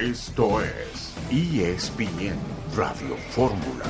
Esto es ESPN Radio Fórmula.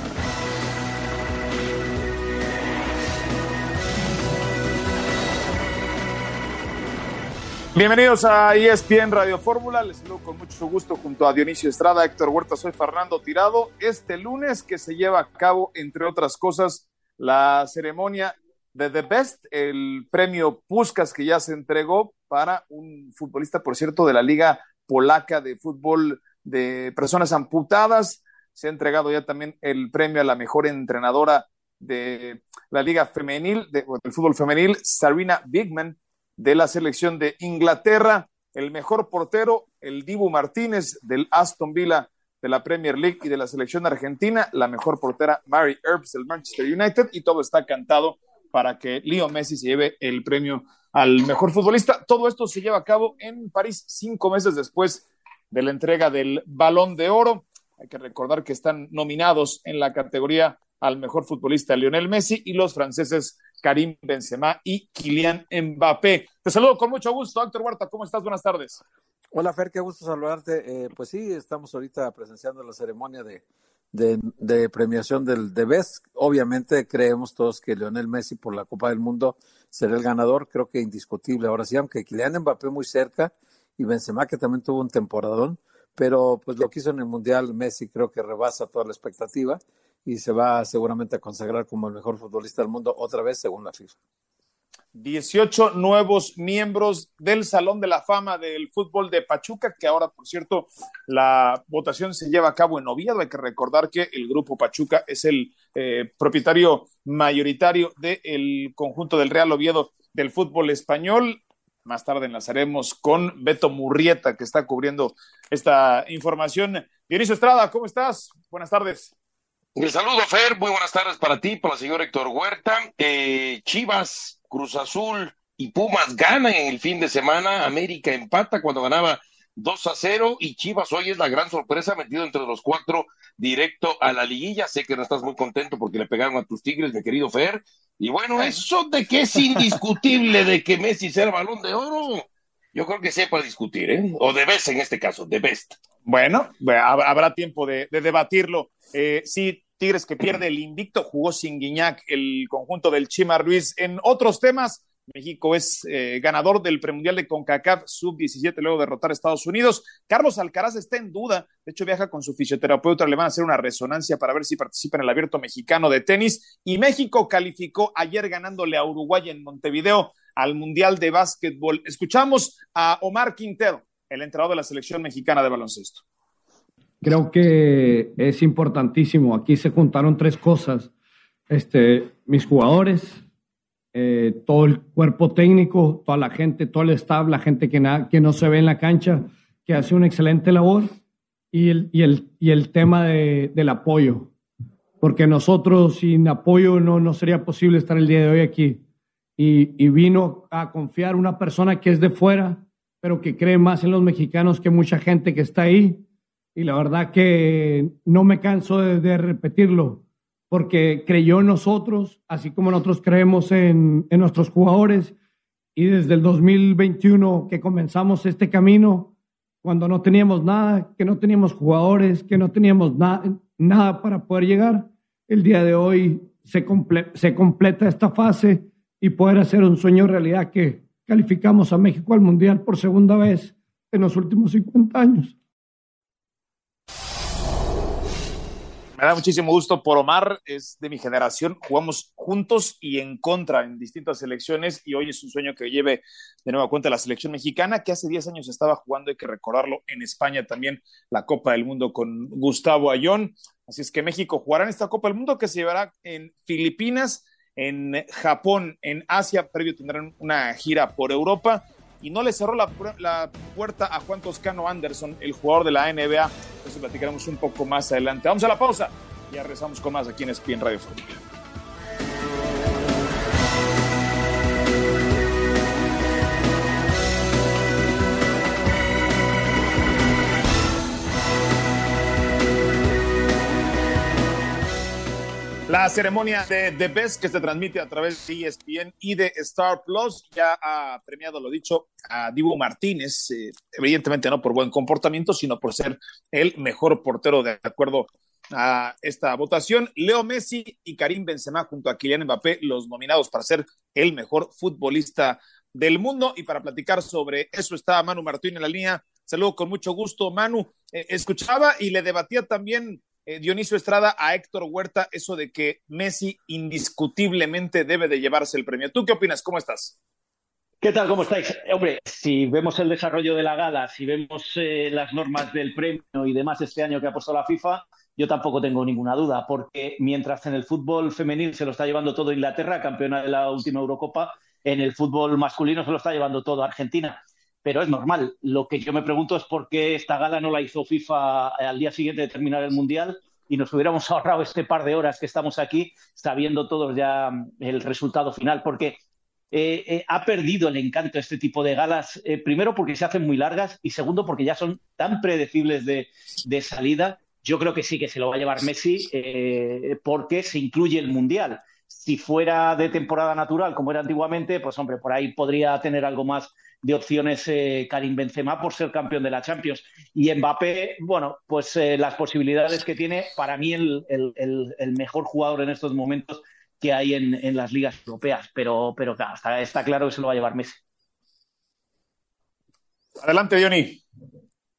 Bienvenidos a ESPN Radio Fórmula. Les saludo con mucho gusto junto a Dionisio Estrada, Héctor Huerta. Soy Fernando Tirado. Este lunes que se lleva a cabo, entre otras cosas, la ceremonia de The Best, el premio Puskas que ya se entregó para un futbolista, por cierto, de la Liga Polaca de Fútbol de Personas Amputadas. Se ha entregado ya también el premio a la mejor entrenadora de la Liga Femenil, de, del fútbol femenil, Sarina Bigman de la selección de Inglaterra, el mejor portero, el Dibu Martínez del Aston Villa de la Premier League y de la selección argentina, la mejor portera Mary Earps del Manchester United. Y todo está cantado para que Leo Messi se lleve el premio al mejor futbolista. Todo esto se lleva a cabo en París cinco meses después de la entrega del Balón de Oro. Hay que recordar que están nominados en la categoría al mejor futbolista Lionel Messi y los franceses Karim Benzema y Kylian Mbappé. Te saludo con mucho gusto, Héctor Huerta. ¿Cómo estás? Buenas tardes. Hola, Fer, qué gusto saludarte. Eh, pues sí, estamos ahorita presenciando la ceremonia de, de, de premiación del de Best. Obviamente creemos todos que Lionel Messi por la Copa del Mundo será el ganador, creo que indiscutible. Ahora sí, aunque Kylian Mbappé muy cerca y Benzema que también tuvo un temporadón, pero pues lo que hizo en el Mundial Messi creo que rebasa toda la expectativa y se va seguramente a consagrar como el mejor futbolista del mundo otra vez según la FIFA. 18 nuevos miembros del Salón de la Fama del Fútbol de Pachuca, que ahora, por cierto, la votación se lleva a cabo en Oviedo. Hay que recordar que el grupo Pachuca es el eh, propietario mayoritario del conjunto del Real Oviedo del fútbol español. Más tarde enlazaremos con Beto Murrieta, que está cubriendo esta información. Dionisio Estrada, ¿cómo estás? Buenas tardes. El saludo, Fer. Muy buenas tardes para ti, para el señor Héctor Huerta. Eh, Chivas, Cruz Azul y Pumas ganan en el fin de semana. América empata cuando ganaba 2 a 0 y Chivas hoy es la gran sorpresa, metido entre los cuatro directo a la liguilla. Sé que no estás muy contento porque le pegaron a tus Tigres, mi querido Fer. Y bueno, eso de que es indiscutible de que Messi sea el balón de oro, yo creo que sea para discutir, ¿eh? O de best en este caso, de best. Bueno, habrá tiempo de, de debatirlo. Eh, sí, Tigres que pierde el invicto, jugó sin Guiñac el conjunto del Chima Ruiz. En otros temas, México es eh, ganador del premundial de CONCACAF sub-17 luego de derrotar a Estados Unidos. Carlos Alcaraz está en duda, de hecho viaja con su fisioterapeuta, le van a hacer una resonancia para ver si participa en el abierto mexicano de tenis. Y México calificó ayer ganándole a Uruguay en Montevideo al Mundial de Básquetbol. Escuchamos a Omar Quintero, el entrenador de la selección mexicana de baloncesto. Creo que es importantísimo. Aquí se juntaron tres cosas. Este, mis jugadores, eh, todo el cuerpo técnico, toda la gente, todo el staff, la gente que, que no se ve en la cancha, que hace una excelente labor, y el, y el, y el tema de, del apoyo. Porque nosotros sin apoyo no, no sería posible estar el día de hoy aquí. Y, y vino a confiar una persona que es de fuera, pero que cree más en los mexicanos que mucha gente que está ahí y la verdad que no me canso de, repetirlo, porque creyó en nosotros, así como nosotros creemos en, en, nuestros jugadores, y desde el 2021 que comenzamos este camino, cuando no teníamos nada, que no teníamos jugadores, que no teníamos na nada para poder llegar, el día de hoy se, comple se completa esta fase y poder hacer un sueño realidad que calificamos a México al Mundial por segunda vez en los últimos 50 años. Me da muchísimo gusto por Omar, es de mi generación, jugamos juntos y en contra en distintas selecciones y hoy es un sueño que lleve de nueva cuenta la selección mexicana, que hace 10 años estaba jugando, hay que recordarlo, en España también la Copa del Mundo con Gustavo Ayón. Así es que México jugará en esta Copa del Mundo que se llevará en Filipinas, en Japón, en Asia, previo tendrán una gira por Europa y no le cerró la, la, puerta a Juan Toscano Anderson, el jugador de la NBA. Eso platicaremos un poco más adelante. Vamos a la pausa y regresamos con más aquí en ESPN Radio Fórmula. La ceremonia de The Best que se transmite a través de ESPN y de Star Plus ya ha premiado, lo dicho, a Dibu Martínez, eh, evidentemente no por buen comportamiento, sino por ser el mejor portero de acuerdo a esta votación. Leo Messi y Karim Benzema junto a Kylian Mbappé, los nominados para ser el mejor futbolista del mundo. Y para platicar sobre eso está Manu Martín en la línea. Saludo con mucho gusto, Manu. Eh, escuchaba y le debatía también eh, Dionisio Estrada a Héctor Huerta eso de que Messi indiscutiblemente debe de llevarse el premio. ¿Tú qué opinas? ¿Cómo estás? ¿Qué tal? ¿Cómo estáis? Hombre, si vemos el desarrollo de la gala, si vemos eh, las normas del premio y demás este año que ha puesto la FIFA, yo tampoco tengo ninguna duda, porque mientras en el fútbol femenil se lo está llevando todo Inglaterra, campeona de la última Eurocopa, en el fútbol masculino se lo está llevando todo Argentina pero es normal. Lo que yo me pregunto es por qué esta gala no la hizo FIFA al día siguiente de terminar el Mundial y nos hubiéramos ahorrado este par de horas que estamos aquí sabiendo todos ya mm, el resultado final, porque eh, eh, ha perdido el encanto este tipo de galas, eh, primero porque se hacen muy largas y segundo porque ya son tan predecibles de, de salida. Yo creo que sí que se lo va a llevar Messi porque se incluye el Mundial. Si fuera de temporada natural, como era antiguamente, pues hombre, por ahí podría tener algo más de opciones eh, Karim Benzema por ser campeón de la Champions. Y Mbappé, bueno, pues eh, las posibilidades que tiene, para mí el, mejor jugador en estos momentos que hay en, las ligas europeas. Pero, pero claro, está, claro que se lo va a llevar Messi. Adelante, Johnny.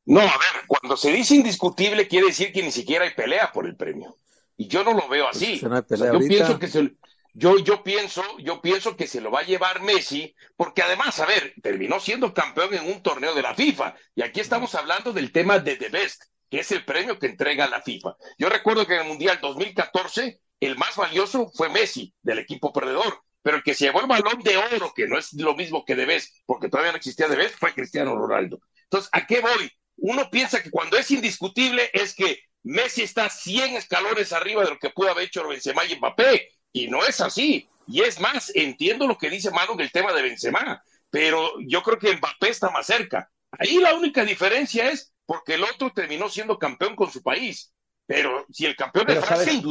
No, a ver, cuando se dice indiscutible quiere decir que ni siquiera hay pelea por el premio. Y yo no lo veo así. Pues yo pienso que se, yo, yo, pienso, yo pienso que se lo va a llevar Messi, porque además, a ver, terminó siendo campeón en un torneo de la FIFA. Y aquí estamos hablando del tema de The Best, que es el premio que entrega la FIFA. Yo recuerdo que en el Mundial 2014, el más valioso fue Messi, del equipo perdedor. Pero el que se llevó el balón de oro, que no es lo mismo que The Best, porque todavía no existía The Best, fue Cristiano Ronaldo. Entonces, ¿a qué voy? Uno piensa que cuando es indiscutible es que Messi está 100 escalones arriba de lo que pudo haber hecho Benzema y Mbappé y no es así. Y es más, entiendo lo que dice Manu del tema de Benzema, pero yo creo que Mbappé está más cerca. Ahí la única diferencia es porque el otro terminó siendo campeón con su país. Pero si el campeón es Francia,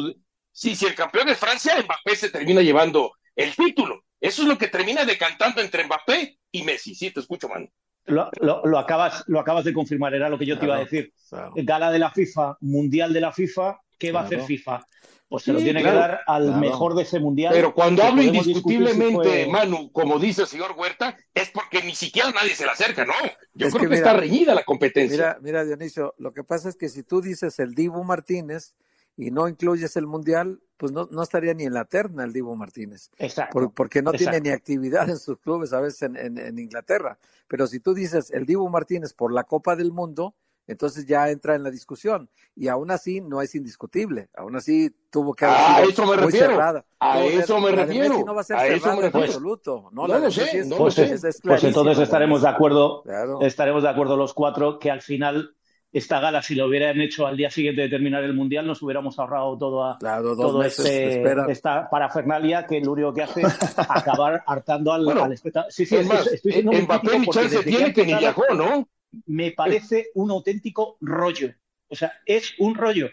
si, si el campeón es Francia, Mbappé se termina llevando el título. Eso es lo que termina decantando entre Mbappé y Messi. Sí, te escucho, Manu. Lo, acabas, lo acabas de confirmar, era lo que yo te iba a decir. Gala de la FIFA, Mundial de la FIFA, ¿qué va a hacer FIFA? pues se lo tiene que dar al mejor de ese mundial. Pero cuando hablo indiscutiblemente, Manu, como dice el señor Huerta, es porque ni siquiera nadie se le acerca, ¿no? Yo creo que, está reñida la competencia. Mira, mira, Dionisio, lo que pasa es que si tú dices el Dibu Martínez y no incluyes el mundial, pues no, no estaría ni en la terna el Dibu Martínez. Exacto. porque no tiene ni actividad en sus clubes a veces en, en Inglaterra. Pero si tú dices el Dibu Martínez por la Copa del Mundo, entonces ya entra en la discusión. Y aún así no es indiscutible. Aún así tuvo que haber a eso me refiero. A eso me refiero. No va a, ser a eso me refiero. absoluto. No, lo sé. pues, pues, entonces estaremos de acuerdo, estaremos de acuerdo los cuatro que al final esta gala, si lo hubieran hecho al día siguiente de terminar el mundial, nos hubiéramos ahorrado todo, a, todo este, esta parafernalia que lo único que hace es acabar hartando al, espectador. Sí, sí, es más, estoy, Mbappé ni chance tiene que ni viajó, ¿no? Me parece un auténtico rollo. O sea, es un rollo.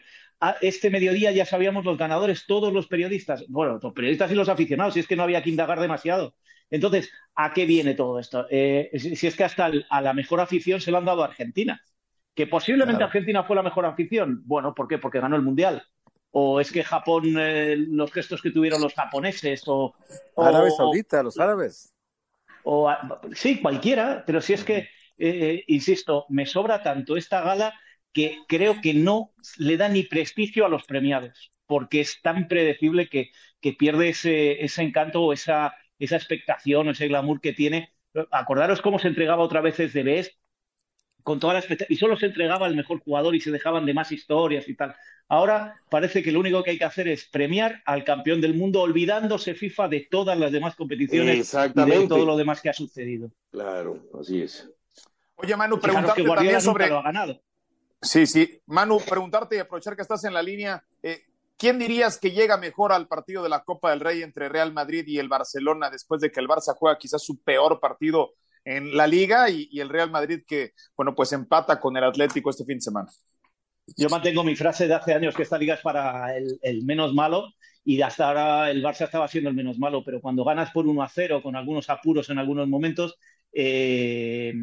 este mediodía ya sabíamos los ganadores, todos los periodistas, bueno, los periodistas y los aficionados, si es que no había que indagar demasiado. Entonces, ¿a qué viene todo esto? Eh, si es que hasta a la mejor afición se lo han dado a Argentina. Que posiblemente Argentina fue la mejor afición. Bueno, ¿por qué? Porque ganó el Mundial. O es que Japón, eh, los gestos que tuvieron los japoneses, o. Árabes Saudita, los árabes. O, sí, cualquiera, pero si es que eh, insisto, me sobra tanto esta gala que creo que no le da ni prestigio a los premiados, porque es tan predecible que, que pierde ese, ese encanto o esa, esa expectación o ese glamour que tiene. Acordaros cómo se entregaba otra vez desde BES con toda la y solo se entregaba al mejor jugador y se dejaban de más historias y tal. Ahora parece que lo único que hay que hacer es premiar al campeón del mundo, olvidándose FIFA de todas las demás competiciones y de todo lo demás que ha sucedido. Claro, así es. Oye, Manu, preguntarte también sobre. Lo ha ganado. Sí, sí. Manu, preguntarte y aprovechar que estás en la línea. Eh, ¿Quién dirías que llega mejor al partido de la Copa del Rey entre Real Madrid y el Barcelona después de que el Barça juega quizás su peor partido en la liga y, el Real Madrid que, bueno, pues empata con el Atlético este fin de semana? Yo mantengo mi frase de hace años que esta liga es para el, menos malo y hasta ahora el Barça estaba siendo el menos malo, pero cuando ganas por 1 a 0 con algunos apuros en algunos momentos, eh,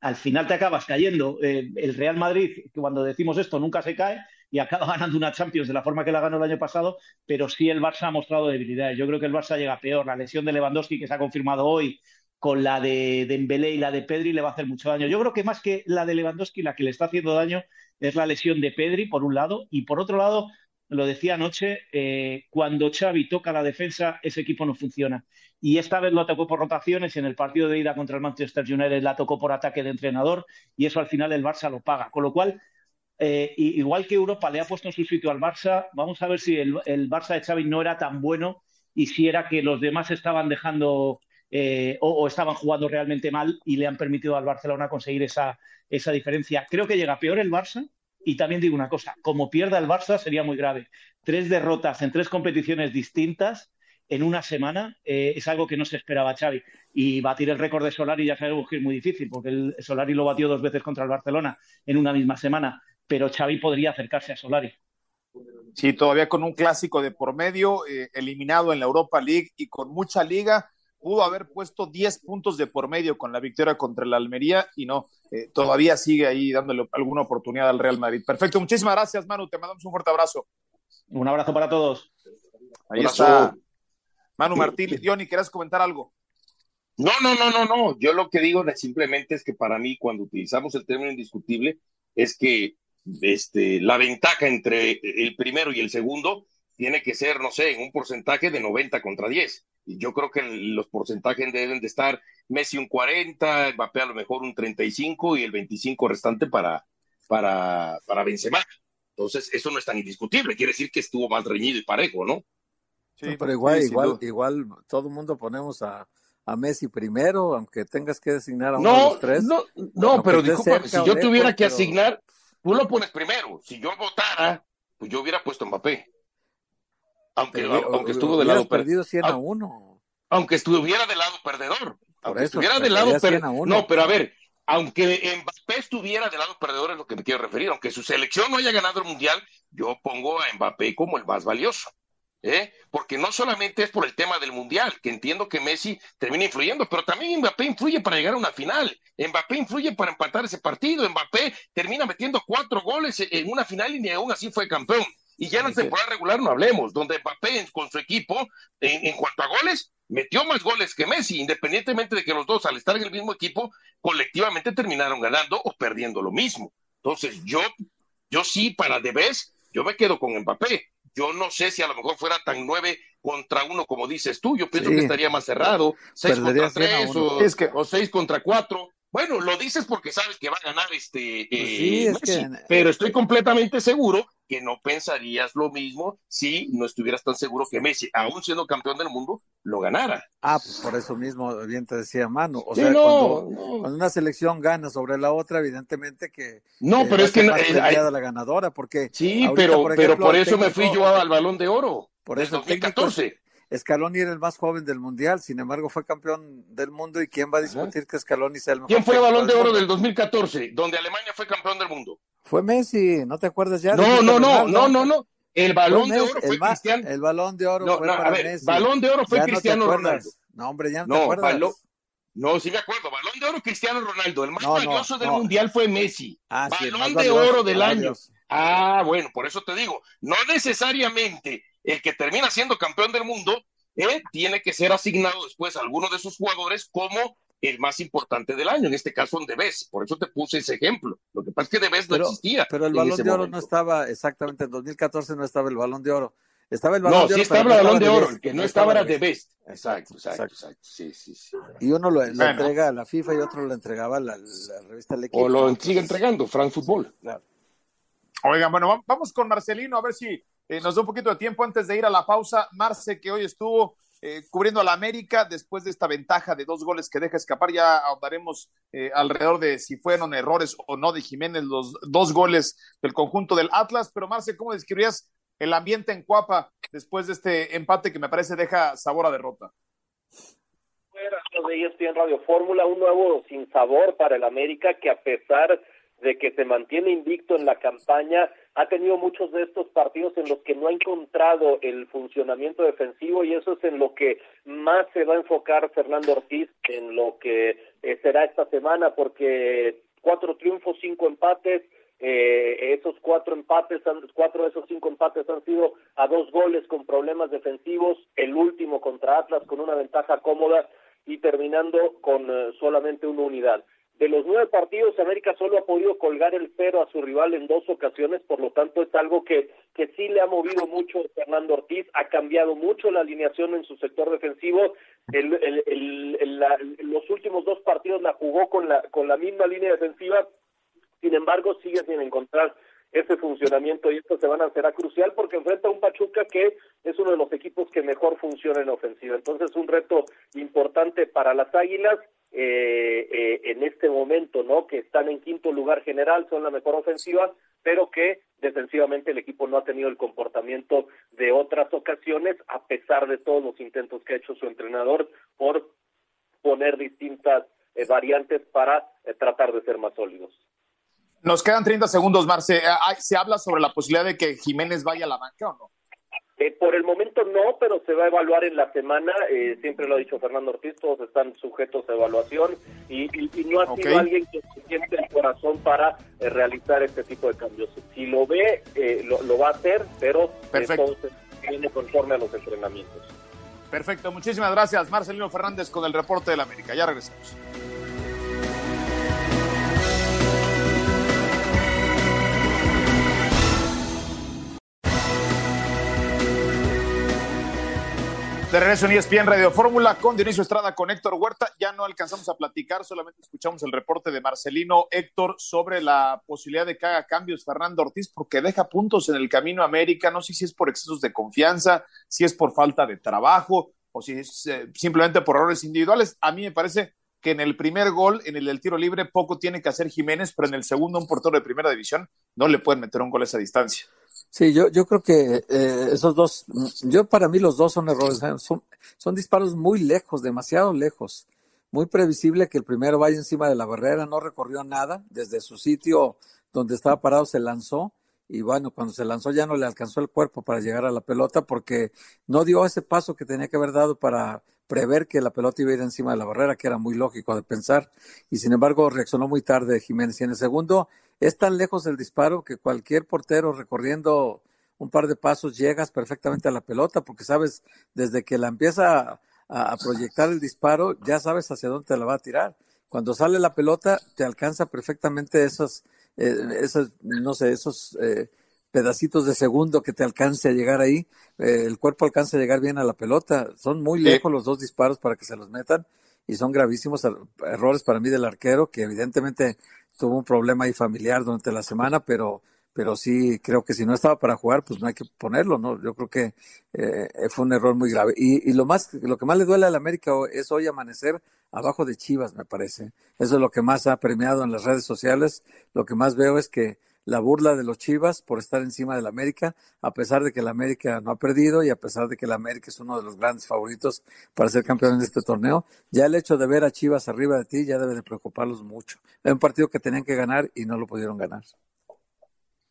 al final te acabas cayendo. Eh, el Real Madrid, cuando decimos esto, nunca se cae y acaba ganando una Champions de la forma que la ganó el año pasado, pero sí el Barça ha mostrado debilidades. Yo creo que el Barça llega peor. La lesión de Lewandowski que se ha confirmado hoy con la de Dembélé y la de Pedri le va a hacer mucho daño. Yo creo que más que la de Lewandowski, la que le está haciendo daño es la lesión de Pedri, por un lado, y por otro lado, lo decía anoche, eh, cuando Xavi toca la defensa, ese equipo no funciona. Y esta vez lo tocó por rotaciones, en el partido de ida contra el Manchester United la tocó por ataque de entrenador, y eso al final el Barça lo paga. Con lo cual, eh, igual que Europa le ha puesto en su sitio al Barça, vamos a ver si el, Barça de Xavi no era tan bueno y si era que los demás estaban dejando eh, o, estaban jugando realmente mal y le han permitido al Barcelona conseguir esa, esa diferencia. Creo que llega peor el Barça y también digo una cosa, como pierda el Barça sería muy grave. Tres derrotas en tres competiciones distintas en una semana eh, es algo que no se esperaba Xavi. Y batir el récord de Solari ya sabemos que es muy difícil, porque el Solari lo batió dos veces contra el Barcelona en una misma semana pero Xavi podría acercarse a Solari. Sí, todavía con un clásico de por medio, eh, eliminado en la Europa League y con mucha liga, pudo haber puesto 10 puntos de por medio con la victoria contra la Almería y no, eh, todavía sigue ahí dándole alguna oportunidad al Real Madrid. Perfecto, muchísimas gracias, Manu, te mandamos un fuerte abrazo. Un abrazo para todos. Ahí está. Manu Martín, Johnny, ¿quieres comentar algo? No, no, no, no, no. Yo lo que digo simplemente es que para mí, cuando utilizamos el término indiscutible, es que este, la ventaja entre el primero y el segundo tiene que ser, no sé, en un porcentaje de 90 contra 10. Y yo creo que los porcentajes deben de estar Messi un 40, Mbappé a lo mejor un 35 y el 25 restante para, para, para Benzema. Entonces, eso no es tan indiscutible. Quiere decir que estuvo más reñido y parejo, ¿no? Sí, pero igual, igual, igual, todo el mundo ponemos a, a Messi primero, aunque tengas que designar a uno de los tres. No, no, pero disculpa, si yo tuviera que asignar, Tú lo pones primero. Si yo votara, pues yo hubiera puesto Mbappé. Aunque, aunque estuvo del lado perdido 100 a 1. Aunque estuviera del lado perdedor. aunque estuviera del lado perdedor. No, pero a ver, aunque Mbappé estuviera del lado perdedor es lo que me quiero referir. Aunque su selección no haya ganado el mundial, yo pongo a Mbappé como el más valioso. ¿eh? porque no solamente es por el tema del Mundial, que entiendo que Messi termina influyendo, pero también Mbappé influye para llegar a una final, Mbappé influye para empatar ese partido, Mbappé termina metiendo cuatro goles en una final y ni aún así fue campeón. Y ya en la temporada regular no hablemos, donde Mbappé con su equipo, en, en cuanto a goles, metió más goles que Messi, independientemente de que los dos al estar en el mismo equipo, colectivamente terminaron ganando o perdiendo lo mismo. Entonces yo, yo sí, para de vez, yo me quedo con Mbappé yo no sé si a lo mejor fuera tan nueve contra uno como dices tú. Yo pienso que estaría más cerrado. Seis contra tres o, seis contra cuatro. Bueno, lo dices porque sabes que va a ganar este pues eh, pero estoy completamente seguro que no pensarías lo mismo si no estuvieras tan seguro que Messi, aún siendo campeón del mundo, lo ganara. Ah, pues por eso mismo bien te decía Manu. O sea, cuando, una selección gana sobre la otra, evidentemente que no, eh, pero es que no, eh, la ganadora, porque sí, pero por pero por eso me fui yo al Balón de Oro. Por eso 2014. Scaloni era el más joven del mundial, sin embargo fue campeón del mundo y quién va a discutir que Scaloni sea el mejor. ¿Quién fue el Balón de Oro del 2014, donde Alemania fue campeón del mundo? Fue Messi, ¿no te acuerdas ya? No, no, no, no, no, no. El balón de oro fue Cristiano. El balón de oro fue para Messi. Balón de oro fue Cristiano Ronaldo. No, hombre, ya no, te acuerdas. No, sí me acuerdo. Balón de oro Cristiano Ronaldo. El más valioso del mundial fue Messi. Ah, balón de oro del año. Ah, bueno, por eso te digo, no necesariamente el que termina siendo campeón del mundo eh, tiene que ser asignado después a alguno de sus jugadores como el más importante del año, en este caso en Debes, por eso te puse ese ejemplo. Lo que pasa es que Debes no existía. Pero el balón de oro no estaba exactamente, en 2014 no estaba el balón de oro. Estaba el balón no, de oro. Sí estaba el balón de oro, el que no, estaba, era Debes. Exacto, exacto, exacto. Sí, sí, sí. Y uno lo, entrega a la FIFA y otro lo entregaba a la, revista El O lo sigue entregando, Frank Fútbol. Oigan, bueno, vamos con Marcelino a ver si eh, nos da un poquito de tiempo antes de ir a la pausa. Marce, que hoy estuvo eh, cubriendo a la América después de esta ventaja de dos goles que deja escapar. Ya ahondaremos eh, alrededor de si fueron errores o no de Jiménez los dos goles del conjunto del Atlas. Pero Marce, ¿cómo describirías el ambiente en Cuapa después de este empate que me parece deja sabor a derrota? de en Radio Fórmula, un nuevo sin sabor para el América que a pesar de que se mantiene invicto en la campaña, ha tenido muchos de estos partidos en los que no ha encontrado el funcionamiento defensivo y eso es en lo que más se va a enfocar Fernando Ortiz en lo que eh, será esta semana, porque cuatro triunfos, cinco empates, eh, esos cuatro empates, cuatro de esos cinco empates han sido a dos goles con problemas defensivos, el último contra Atlas con una ventaja cómoda y terminando con eh, solamente una unidad. De los nueve partidos, América solo ha podido colgar el cero a su rival en dos ocasiones, por lo tanto es algo que, que sí le ha movido mucho Fernando Ortiz, ha cambiado mucho la alineación en su sector defensivo, el, los últimos dos partidos la jugó con la, con la misma línea defensiva, sin embargo sigue sin encontrar ese funcionamiento y esto se van a será crucial porque enfrenta a un Pachuca que es uno de los equipos que mejor funciona en ofensiva. Entonces un reto importante para las Águilas eh, eh, en este momento, ¿no? Que están en quinto lugar general, son la mejor ofensiva, pero que defensivamente el equipo no ha tenido el comportamiento de otras ocasiones, a pesar de todos los intentos que ha hecho su entrenador por poner distintas eh, variantes para tratar de ser más sólidos. Nos quedan 30 segundos, Marce. ¿Se habla sobre la posibilidad de que Jiménez vaya a la banca o no? Eh, por el momento no, pero se va a evaluar en la semana. Eh, siempre lo ha dicho Fernando Ortiz, todos están sujetos a evaluación y, no ha sido alguien que siente el corazón para eh, realizar este tipo de cambios. Si lo ve, lo, va a hacer, pero todo viene conforme a los entrenamientos. Perfecto, muchísimas gracias, Marcelino Fernández, con el reporte del América. Ya regresamos. De regreso en ESPN Radio Fórmula con Dionisio Estrada, con Héctor Huerta. Ya no alcanzamos a platicar, solamente escuchamos el reporte de Marcelino Héctor sobre la posibilidad de que haga cambios Fernando Ortiz porque deja puntos en el camino a América. No sé si es por excesos de confianza, si es por falta de trabajo o si es eh, simplemente por errores individuales. A mí me parece que en el primer gol, en el del tiro libre, poco tiene que hacer Jiménez, pero en el segundo, un portero de primera división, no le pueden meter un gol a esa distancia. Sí, yo, yo creo que eh, esos dos, yo para mí los dos son errores, ¿eh? son, son disparos muy lejos, demasiado lejos. Muy previsible que el primero vaya encima de la barrera, no recorrió nada, desde su sitio donde estaba parado se lanzó y bueno, cuando se lanzó ya no le alcanzó el cuerpo para llegar a la pelota porque no dio ese paso que tenía que haber dado para prever que la pelota iba a ir encima de la barrera, que era muy lógico de pensar, y sin embargo reaccionó muy tarde Jiménez. Y en el segundo, es tan lejos el disparo que cualquier portero recorriendo un par de pasos llegas perfectamente a la pelota, porque sabes, desde que la empieza a, proyectar el disparo, ya sabes hacia dónde te la va a tirar. Cuando sale la pelota, te alcanza perfectamente esos, eh, esos no sé, esos eh, pedacitos de segundo que te alcance a llegar ahí. Eh, el cuerpo alcanza a llegar bien a la pelota. Son muy lejos los dos disparos para que se los metan y son gravísimos er, errores para mí del arquero, que evidentemente tuvo un problema ahí familiar durante la semana, pero, pero sí creo que si no estaba para jugar, pues no hay que ponerlo, ¿no? Yo creo que eh, fue un error muy grave. Y, y, lo más, lo que más le duele al América es hoy amanecer abajo de Chivas, me parece. Eso es lo que más ha premiado en las redes sociales. Lo que más veo es que la burla de los Chivas por estar encima del América, a pesar de que el América no ha perdido y a pesar de que el América es uno de los grandes favoritos para ser campeón en este torneo, ya el hecho de ver a Chivas arriba de ti ya debe de preocuparlos mucho. Es un partido que tenían que ganar y no lo pudieron ganar.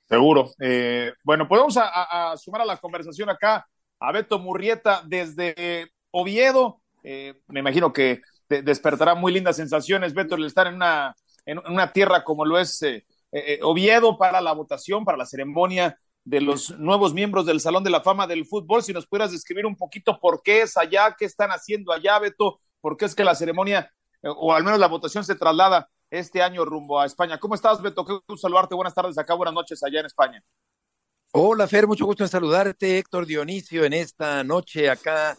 Seguro. Eh, bueno, podemos a, sumar a la conversación acá a Beto Murrieta desde Oviedo. Eh, me imagino que despertará muy lindas sensaciones, Beto, el estar en una, en una tierra como lo es eh, eh, eh, Oviedo para la votación, para la ceremonia de los nuevos miembros del Salón de la Fama del Fútbol. Si nos pudieras describir un poquito por qué es allá, qué están haciendo allá, Beto, por qué es que la ceremonia, eh, o al menos la votación, se traslada este año rumbo a España. ¿Cómo estás, Beto? Qué gusto saludarte. Buenas tardes acá, buenas noches allá en España. Hola, Fer, mucho gusto en saludarte. Héctor Dionisio, en esta noche acá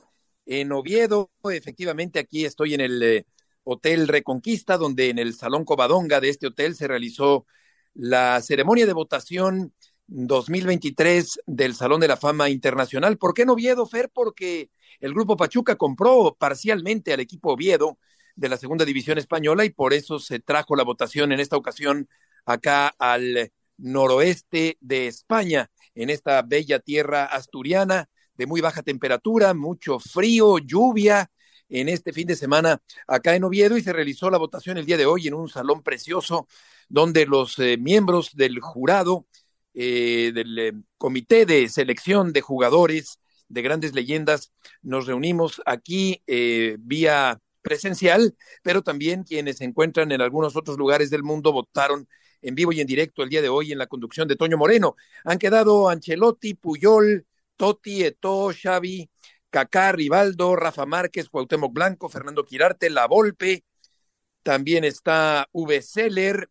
en Oviedo. Efectivamente, aquí estoy en el Hotel Reconquista, donde en el Salón Covadonga de este hotel se realizó la ceremonia de votación 2023 del Salón de la Fama Internacional. ¿Por qué no Oviedo, Fer? Porque el Grupo Pachuca compró parcialmente al equipo Oviedo de la Segunda División Española y por eso se trajo la votación en esta ocasión acá al noroeste de España, en esta bella tierra asturiana de muy baja temperatura, mucho frío, lluvia, en este fin de semana acá en Oviedo y se realizó la votación el día de hoy en un salón precioso donde los eh, miembros del jurado, eh, del eh, comité de selección de jugadores de grandes leyendas, nos reunimos aquí vía presencial, pero también quienes se encuentran en algunos otros lugares del mundo votaron en vivo y en directo el día de hoy en la conducción de Toño Moreno. Han quedado Ancelotti, Puyol, Totti, Eto, Xavi, Kaká, Rivaldo, Rafa Márquez, Cuauhtémoc Blanco, Fernando Quirarte, La Volpe, también está V. Seller,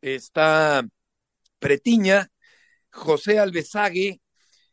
está Pretiña, José Alvesague,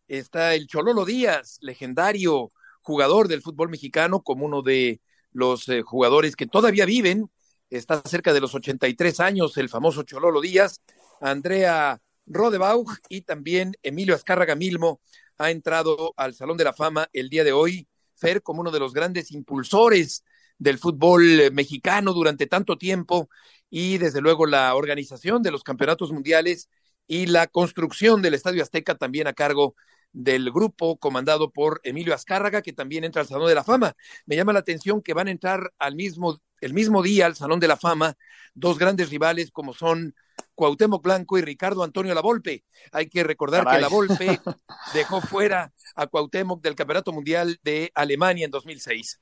está el Chololo Díaz, legendario jugador del fútbol mexicano, como uno de los eh, jugadores que todavía viven, está cerca de los 83 años, el famoso Chololo Díaz, Andrea Rodebauch y también Emilio Azcárraga Milmo, ha entrado al Salón de la Fama el día de hoy, Fer, como uno de los grandes impulsores del fútbol mexicano durante tanto tiempo y desde luego la organización de los campeonatos mundiales y la construcción del Estadio Azteca también a cargo del grupo comandado por Emilio Azcárraga, que también entra al Salón de la Fama. Me llama la atención que van a entrar al mismo, el mismo día al Salón de la Fama dos grandes rivales como son Cuauhtémoc Blanco y Ricardo Antonio Lavolpe. Hay que recordar que Lavolpe dejó fuera a Cuauhtémoc del Campeonato Mundial de Alemania en 2006.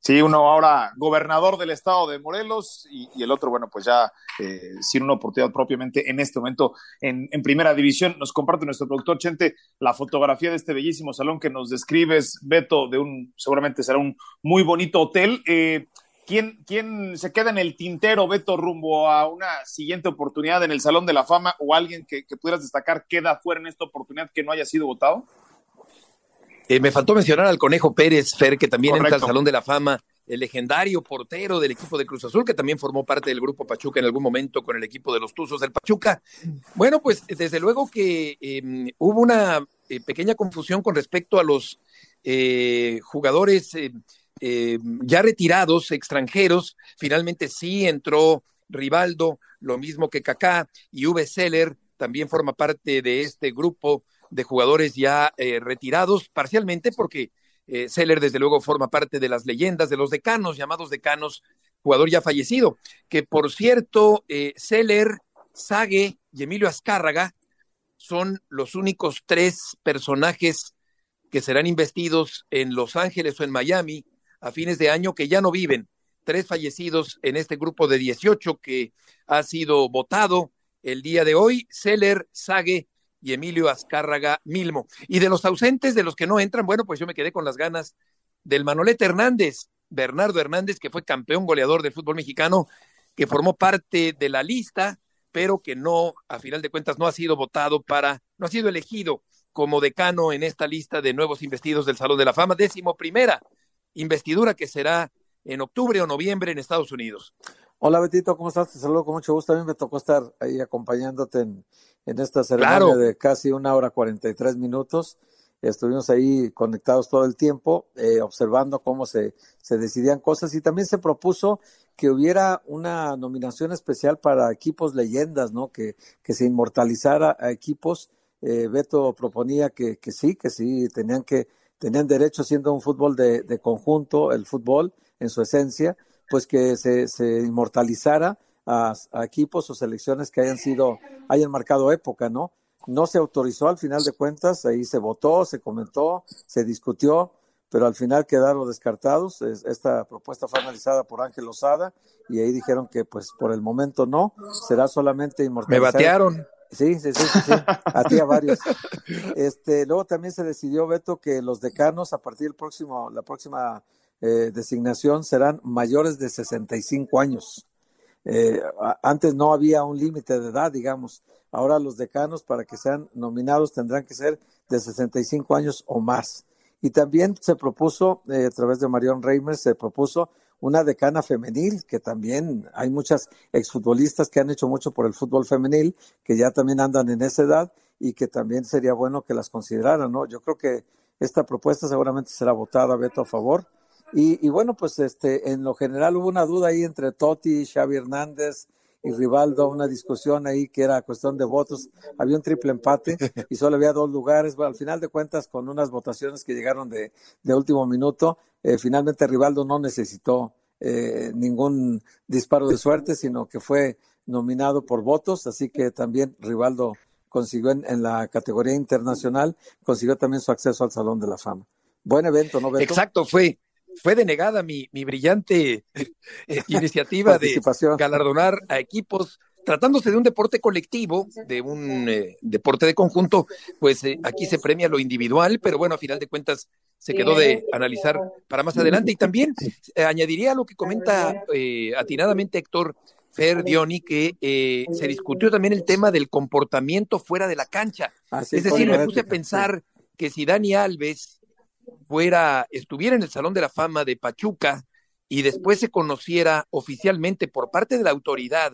Sí, uno ahora gobernador del estado de Morelos y, el otro, bueno, pues ya eh, sin una oportunidad propiamente en este momento en, primera división. Nos comparte nuestro productor Chente la fotografía de este bellísimo salón que nos describes, Beto, de un, seguramente será un muy bonito hotel. Eh, ¿quién, ¿Quién se queda en el tintero, Beto, rumbo a una siguiente oportunidad en el Salón de la Fama o alguien que, que pudieras destacar queda fuera en esta oportunidad que no haya sido votado? Eh, me faltó mencionar al Conejo Pérez, Fer, que también entra al Salón de la Fama, el legendario portero del equipo de Cruz Azul, que también formó parte del grupo Pachuca en algún momento con el equipo de los Tuzos del Pachuca. Bueno, pues desde luego que em, hubo una eh, pequeña confusión con respecto a los eh, ya retirados, extranjeros. Finalmente sí entró Rivaldo, lo mismo que Kaká, y V. Seller también forma parte de este grupo de jugadores ya eh, retirados, parcialmente porque eh, Seller desde luego forma parte de las leyendas de los decanos, llamados decanos, jugador ya fallecido, que por cierto, eh, Seller, Sague y Emilio Azcárraga son los únicos tres personajes que serán investidos en Los Ángeles o en Miami a fines de año que ya no viven. Tres fallecidos en este grupo de 18 que ha sido votado el día de hoy. Seller, Sague y Emilio Azcárraga Milmo. Y de los ausentes, de los que no entran, bueno, pues yo me quedé con las ganas del Manolete Hernández, Bernardo Hernández, que fue campeón goleador del fútbol mexicano, que formó parte de la lista, pero que no, a final de cuentas, no ha sido votado para, no ha sido elegido como decano en esta lista de nuevos investidos del Salón de la Fama, décimo primera investidura que será en octubre o noviembre en Estados Unidos. Hola Betito, ¿cómo estás? Te saludo con mucho gusto. A mí me tocó estar ahí acompañándote en, esta ceremonia de casi una hora cuarenta y tres minutos. Estuvimos ahí conectados todo el tiempo, eh, observando cómo se, se decidían cosas y también se propuso que hubiera una nominación especial para equipos leyendas, ¿no? Que, que se inmortalizara a equipos. Eh, Beto proponía que, que sí, que sí, tenían que, tenían derecho siendo un fútbol de, de conjunto, el fútbol en su esencia, pues que se, se inmortalizara a, equipos o selecciones que hayan sido, hayan marcado época, ¿no? No se autorizó al final de cuentas, ahí se votó, se comentó, se discutió, pero al final quedaron descartados. Esta propuesta fue analizada por Ángel Osada y ahí dijeron que pues por el momento no, será solamente inmortalizar. Me batearon. Sí, sí, sí, sí, a ti a varios. Este, luego también se decidió, Beto, que los decanos a partir del próximo, la próxima eh, designación serán mayores de 65 años. Eh, antes no había un límite de edad, digamos. Ahora los decanos para que sean nominados tendrán que ser de 65 años o más. Y también se propuso, eh, a través de Marion Reimers, se propuso una decana femenil, que también hay muchas exfutbolistas que han hecho mucho por el fútbol femenil, que ya también andan en esa edad y que también sería bueno que las consideraran, ¿no? Yo creo que esta propuesta seguramente será votada, Beto, a favor y, bueno, pues este, en lo general hubo una duda ahí entre Totti, Xavi Hernández y Rivaldo, una discusión ahí que era cuestión de votos. Había un triple empate y solo había dos lugares. Bueno, al final de cuentas, con unas votaciones que llegaron de, de último minuto, eh, finalmente Rivaldo no necesitó eh, ningún disparo de suerte, sino que fue nominado por votos, así que también Rivaldo consiguió en, la categoría internacional, consiguió también su acceso al Salón de la Fama. Buen evento, ¿no? Exacto, fue, fue denegada mi, mi brillante eh, iniciativa de galardonar a equipos tratándose de un deporte colectivo, de un eh, deporte de conjunto, pues eh, aquí se premia lo individual, pero bueno, a final de cuentas se quedó de analizar para más adelante. Y también añadiría lo que comenta atinadamente Héctor Fer Dioni, que se discutió también el tema del comportamiento fuera de la cancha. es decir, me puse a pensar que si Dani Alves fuera, estuviera en el Salón de la Fama de Pachuca y después se conociera oficialmente por parte de la autoridad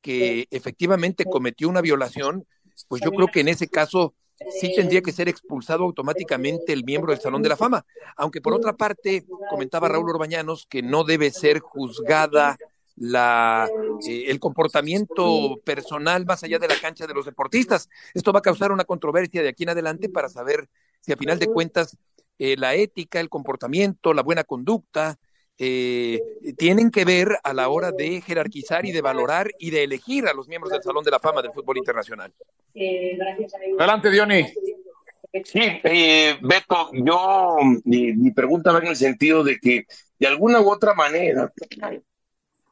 que efectivamente cometió una violación, pues yo creo que en ese caso sí tendría que ser expulsado automáticamente el miembro del Salón de la Fama. Aunque por otra parte, comentaba Raúl Orbañanos que no debe ser juzgada la, eh, el comportamiento personal más allá de la cancha de los deportistas. Esto va a causar una controversia de aquí en adelante para saber si a final de cuentas eh, la ética, el comportamiento, la buena conducta, eh, tienen que ver a la hora de jerarquizar y de valorar y de elegir a los miembros del Salón de la Fama del Fútbol Internacional. Adelante, Diony. Sí, eh, Beto, yo, mi, pregunta va en el sentido de que de alguna u otra manera,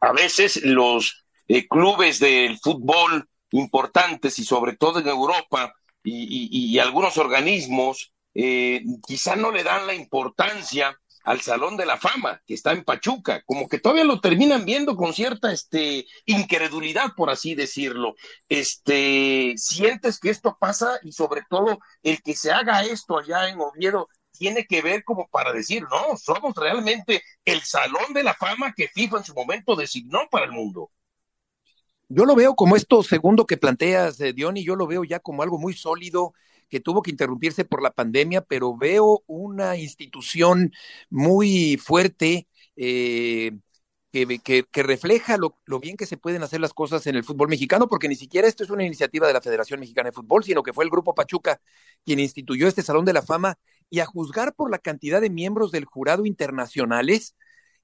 a veces los clubes del fútbol importantes y sobre todo en Europa y algunos organismos eh, quizá no le dan la importancia al Salón de la Fama, que está en Pachuca, como que todavía lo terminan viendo con cierta este, incredulidad, por así decirlo. Este, ¿Sientes que esto pasa y sobre todo el que se haga esto allá en Oviedo tiene que ver como para decir, no, somos realmente el Salón de la Fama que FIFA en su momento designó para el mundo? Yo lo veo como esto segundo que planteas, eh, Diony, yo lo veo ya como algo muy sólido, que tuvo que interrumpirse por la pandemia, pero veo una institución muy fuerte eh, que, que, refleja lo, lo, bien que se pueden hacer las cosas en el fútbol mexicano, porque ni siquiera esto es una iniciativa de la Federación Mexicana de Fútbol, sino que fue el Grupo Pachuca quien instituyó este Salón de la Fama y a juzgar por la cantidad de miembros del jurado internacionales,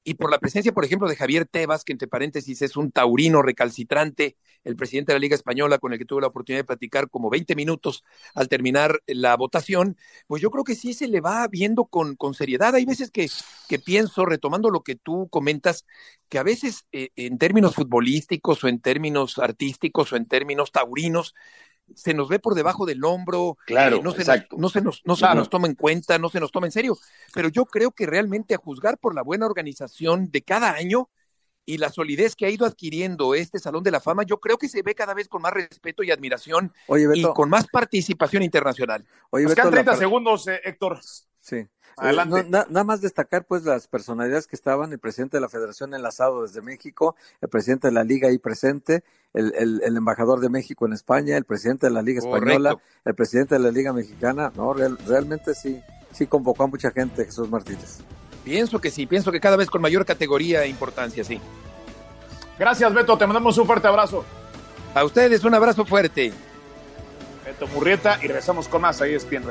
y por la presencia, por ejemplo, de Javier Tebas, que entre paréntesis es un taurino recalcitrante, el presidente de la Liga Española, con el que tuve la oportunidad de platicar como 20 minutos al terminar la votación, pues yo creo que sí se le va viendo con, con seriedad. Hay veces que, que pienso, retomando lo que tú comentas, que a veces eh, en términos futbolísticos o en términos artísticos o en términos taurinos, se nos ve por debajo del hombro, claro, eh, no, se nos, no, se nos, no se nos toma en cuenta, no se nos toma en serio. Pero yo creo que realmente a juzgar por la buena organización de cada año y la solidez que ha ido adquiriendo este Salón de la Fama, yo creo que se ve cada vez con más respeto y admiración y con más participación internacional. Oye, Nos quedan 30 segundos, eh, Héctor. Sí. Adelante. nada más destacar pues las personalidades que estaban, el presidente de la Federación enlazado desde México, el presidente de la Liga ahí presente, el, el, embajador de México en España, el presidente de la Liga Española, el presidente de la Liga Mexicana, no, realmente sí, sí convocó a mucha gente Jesús Martínez. Pienso que sí, pienso que cada vez con mayor categoría e importancia, sí. Gracias, Beto, te mandamos un fuerte abrazo. A ustedes un abrazo fuerte. Beto Murrieta y regresamos con más ahí es bien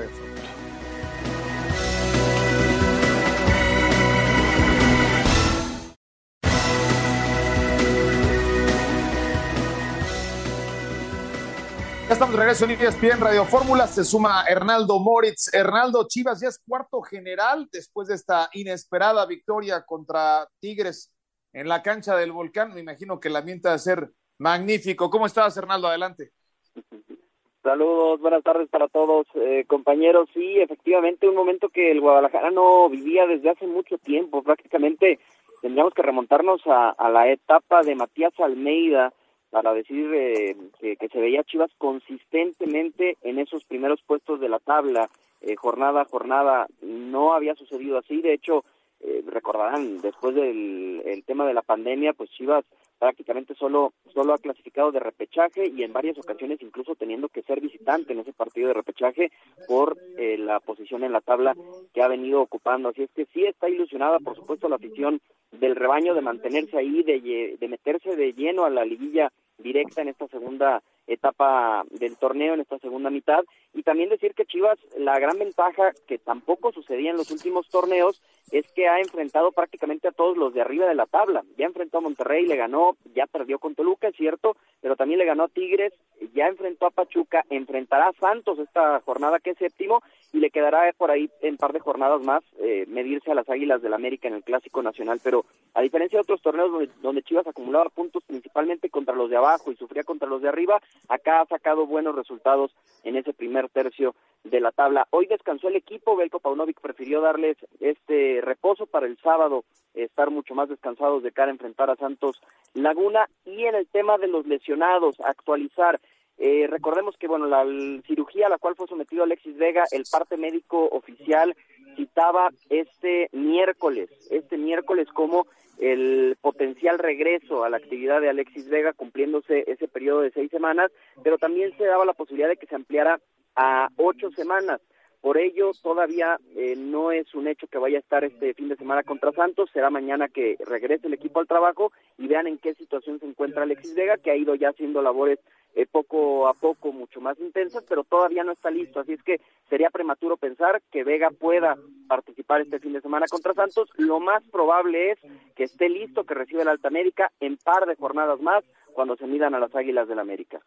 Ya estamos de regreso en ESPN Radio Fórmula. Se suma Hernaldo Moritz. Hernaldo Chivas ya es cuarto general después de esta inesperada victoria contra Tigres en la cancha del Volcán. Me imagino que el ambiente va a ser magnífico. ¿Cómo estás, Hernaldo? Adelante. Saludos, buenas tardes para todos, eh, compañeros. Sí, efectivamente, un momento que el Guadalajara no vivía desde hace mucho tiempo. Prácticamente tendríamos que remontarnos a la etapa de Matías Almeida para decir eh, que, se veía Chivas consistentemente en esos primeros puestos de la tabla, eh, jornada a jornada. No había sucedido así, de hecho, eh, recordarán, después del el tema de la pandemia, pues Chivas prácticamente solo, solo ha clasificado de repechaje y en varias ocasiones incluso teniendo que ser visitante en ese partido de repechaje por la posición en la tabla que ha venido ocupando. Así es que sí está ilusionada, por supuesto, la afición del rebaño de mantenerse ahí, de, de meterse de lleno a la liguilla directa en esta segunda etapa del torneo, en esta segunda mitad. Y también decir que Chivas, la gran ventaja que tampoco sucedía en los últimos torneos es que ha enfrentado prácticamente a todos los de arriba de la tabla. Ya enfrentó a Monterrey, le ganó, ya perdió con Toluca, es cierto, pero también le ganó a Tigres, ya enfrentó a Pachuca, enfrentará a Santos esta jornada que es séptimo y le quedará por ahí en par de jornadas más eh, medirse a las Águilas del América en el Clásico Nacional. Pero a diferencia de otros torneos donde Chivas acumulaba puntos principalmente contra los de abajo y sufría contra los de arriba, acá ha sacado buenos resultados en ese primer tercio de la tabla. Hoy descansó el equipo, Belko Paunovic prefirió darles este reposo para el sábado, estar mucho más descansados de cara a enfrentar a Santos Laguna y en el tema de los lesionados, actualizar. Eh, recordemos que bueno la, cirugía a la cual fue sometido Alexis Vega, el parte médico oficial citaba este miércoles, este miércoles como el potencial regreso a la actividad de Alexis Vega cumpliéndose ese periodo de seis semanas, pero también se daba la posibilidad de que se ampliara a ocho semanas. Por ello, todavía eh, no es un hecho que vaya a estar este fin de semana contra Santos. Será mañana que regrese el equipo al trabajo y vean en qué situación se encuentra Alexis Vega, que ha ido ya haciendo labores eh, poco a poco mucho más intensas, pero todavía no está listo. Así es que sería prematuro pensar que Vega pueda participar este fin de semana contra Santos. Lo más probable es que esté listo, que reciba el Alta América en par de jornadas más cuando se midan a las Águilas del América.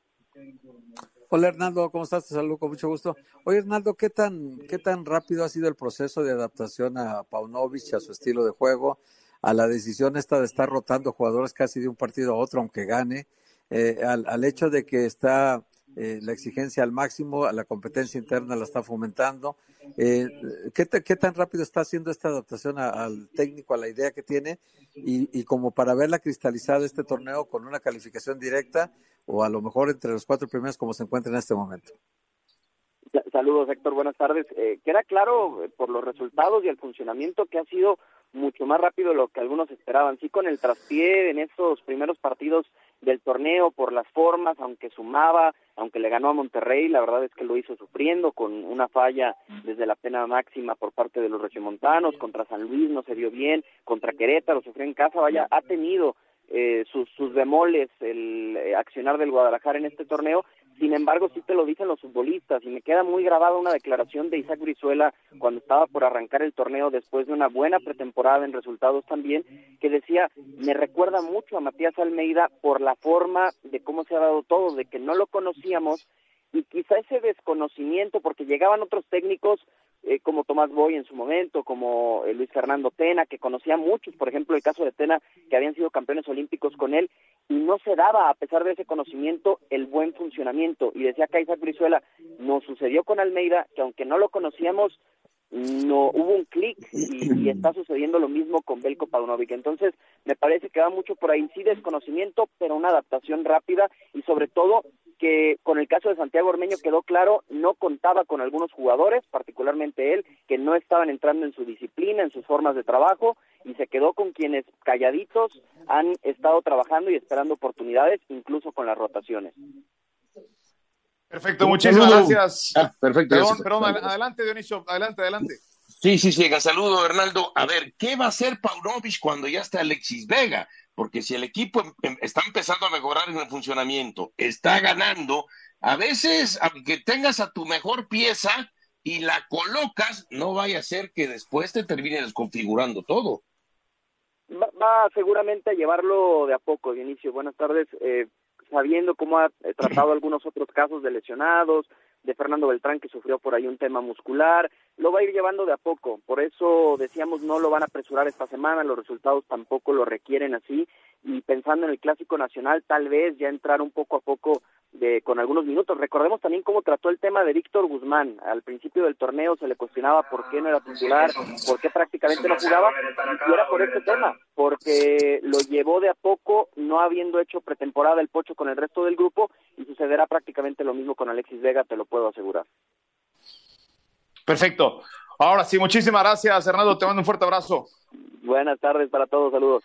Hola Hernando, ¿cómo estás? Te saludo con mucho gusto. Oye Hernando, ¿qué tan, ¿qué tan rápido ha sido el proceso de adaptación a Paunovic, a su estilo de juego, a la decisión esta de estar rotando jugadores casi de un partido a otro, aunque gane, eh, al, al, hecho de que está eh, la exigencia al máximo, a la competencia interna la está fomentando. Eh, ¿qué, ¿qué, tan rápido está haciendo esta adaptación al técnico, a la idea que tiene? Y, y, como para verla cristalizada este torneo con una calificación directa o a lo mejor entre los cuatro primeros como se encuentra en este momento. Saludos, Héctor. Buenas tardes. Eh, queda claro por los resultados y el funcionamiento que ha sido mucho más rápido de lo que algunos esperaban. Sí, con el traspié en esos primeros partidos del torneo, por las formas, aunque sumaba, aunque le ganó a Monterrey, la verdad es que lo hizo sufriendo con una falla desde la pena máxima por parte de los regiomontanos, contra San Luis no se vio bien, contra Querétaro sufrió en casa, vaya, ha tenido eh, sus, sus bemoles el eh, accionar del Guadalajara en este torneo, sin embargo sí te lo dicen los futbolistas y me queda muy grabada una declaración de Isaac Brizuela cuando estaba por arrancar el torneo después de una buena pretemporada en resultados también, que decía, me recuerda mucho a Matías Almeida por la forma de cómo se ha dado todo, de que no lo conocíamos y quizá ese desconocimiento, porque llegaban otros técnicos eh, como Tomás Boy en su momento, como eh, Luis Fernando Tena, que conocía muchos, por ejemplo, el caso de Tena, que habían sido campeones olímpicos con él, y no se daba, a pesar de ese conocimiento, el buen funcionamiento. Y decía Isaac Brizuela, nos sucedió con Almeida, que aunque no lo conocíamos, no hubo un clic y, y, está sucediendo lo mismo con Belko Paunovic. Entonces, me parece que va mucho por ahí, sí desconocimiento, pero una adaptación rápida y sobre todo que con el caso de Santiago Ormeño quedó claro, no contaba con algunos jugadores, particularmente él, que no estaban entrando en su disciplina, en sus formas de trabajo, y se quedó con quienes calladitos han estado trabajando y esperando oportunidades, incluso con las rotaciones. Perfecto, muchísimas gracias. Ah, perfecto. Perdón, perdón, adelante Dionisio, adelante, adelante. Sí, sí, sí, saludo, Hernaldo. A ver, ¿qué va a hacer Paunovic cuando ya está Alexis Vega? Porque si el equipo está empezando a mejorar en el funcionamiento, está ganando, a veces, aunque tengas a tu mejor pieza y la colocas, no vaya a ser que después te termine desconfigurando todo. Va, va seguramente a llevarlo de a poco, Dionisio. Buenas tardes. Eh, sabiendo cómo ha tratado algunos otros casos de lesionados, de Fernando Beltrán que sufrió por ahí un tema muscular, lo va a ir llevando de a poco, por eso decíamos no lo van a apresurar esta semana, los resultados tampoco lo requieren así y pensando en el clásico nacional tal vez ya entrar un poco a poco de con algunos minutos. Recordemos también cómo trató el tema de Víctor Guzmán. Al principio del torneo se le cuestionaba por qué no era titular, por qué prácticamente no jugaba, y era por este tema, porque lo llevó de a poco, no habiendo hecho pretemporada el Pocho con el resto del grupo, y sucederá prácticamente lo mismo con Alexis Vega, te lo puedo asegurar. Perfecto. Ahora sí, muchísimas gracias, Hernando. Te mando un fuerte abrazo. Buenas tardes para todos, saludos.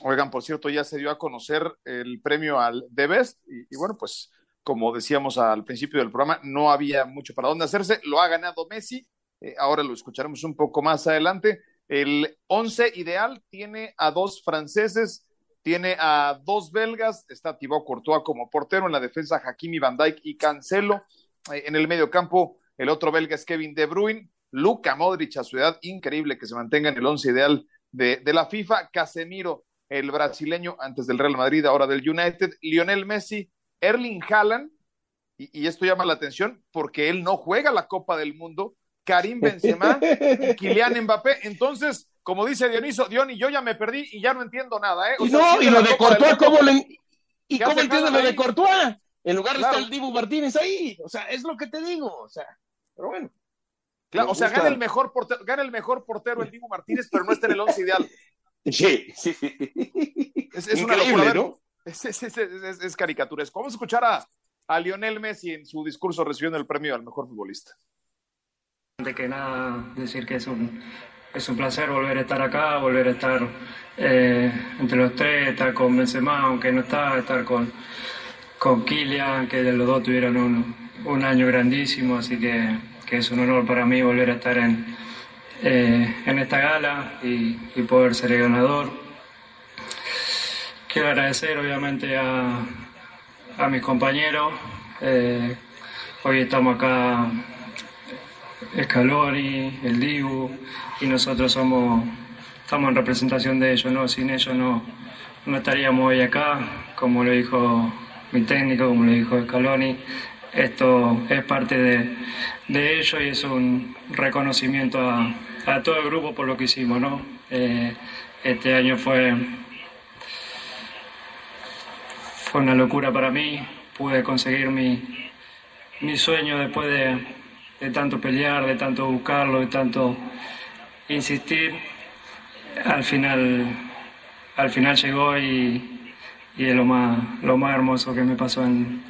Oigan, por cierto, ya se dio a conocer el premio al The Best y, bueno, pues como decíamos al principio del programa, no había mucho para dónde hacerse. Lo ha ganado Messi. Eh, ahora lo escucharemos un poco más adelante. El once ideal tiene a dos franceses, tiene a dos belgas, está Thibaut Courtois como portero, en la defensa Hakimi Van Dijk y Cancelo, eh, en el medio campo el otro belga es Kevin De Bruyne, Luca Modric a su edad, increíble que se mantenga en el once ideal de, de la FIFA, Casemiro, el brasileño antes del Real Madrid, ahora del United, Lionel Messi, Erling Haaland, y, y, esto llama la atención porque él no juega la Copa del Mundo, Karim Benzema y Kylian Mbappé. Entonces, como dice Dioniso, Diony, yo ya me perdí y ya no entiendo nada. ¿eh? O sea, no, y lo de Courtois, ¿cómo le... ¿Y cómo entiende lo de Courtois? En lugar claro. está el Dibu Martínez ahí. O sea, es lo que te digo. O sea, pero bueno. Claro, o sea, gana el, mejor portero, gana el mejor portero el Dibu Martínez, pero no está en el once ideal. Sí, sí. Es, es una locura, ¿no? Es, es, es, es, caricaturesco. Vamos a escuchar a, a Lionel Messi en su discurso recibiendo el premio al mejor futbolista. Antes que nada, decir que es un, es un placer volver a estar acá, volver a estar eh, entre los tres, estar con Benzema, aunque no está, estar con, con Kylian, que los dos tuvieron un, un año grandísimo, así que, que, es un honor para mí volver a estar en, eh, en esta gala y, poder ser el ganador. Quiero agradecer obviamente a, a mis compañeros. Eh, hoy estamos acá Scaloni, el Dibu, y nosotros somos, estamos en representación de ellos, ¿no? Sin ellos no, no estaríamos hoy acá, como lo dijo mi técnico, como lo dijo Scaloni. Esto es parte de, de ellos y es un reconocimiento a, a, todo el grupo por lo que hicimos, ¿no? Eh, este año fue, fue una locura para mí, pude conseguir mi, mi sueño después de, de tanto pelear, de tanto buscarlo, de tanto insistir, al final, al final llegó y, y es lo más, lo más hermoso que me pasó en,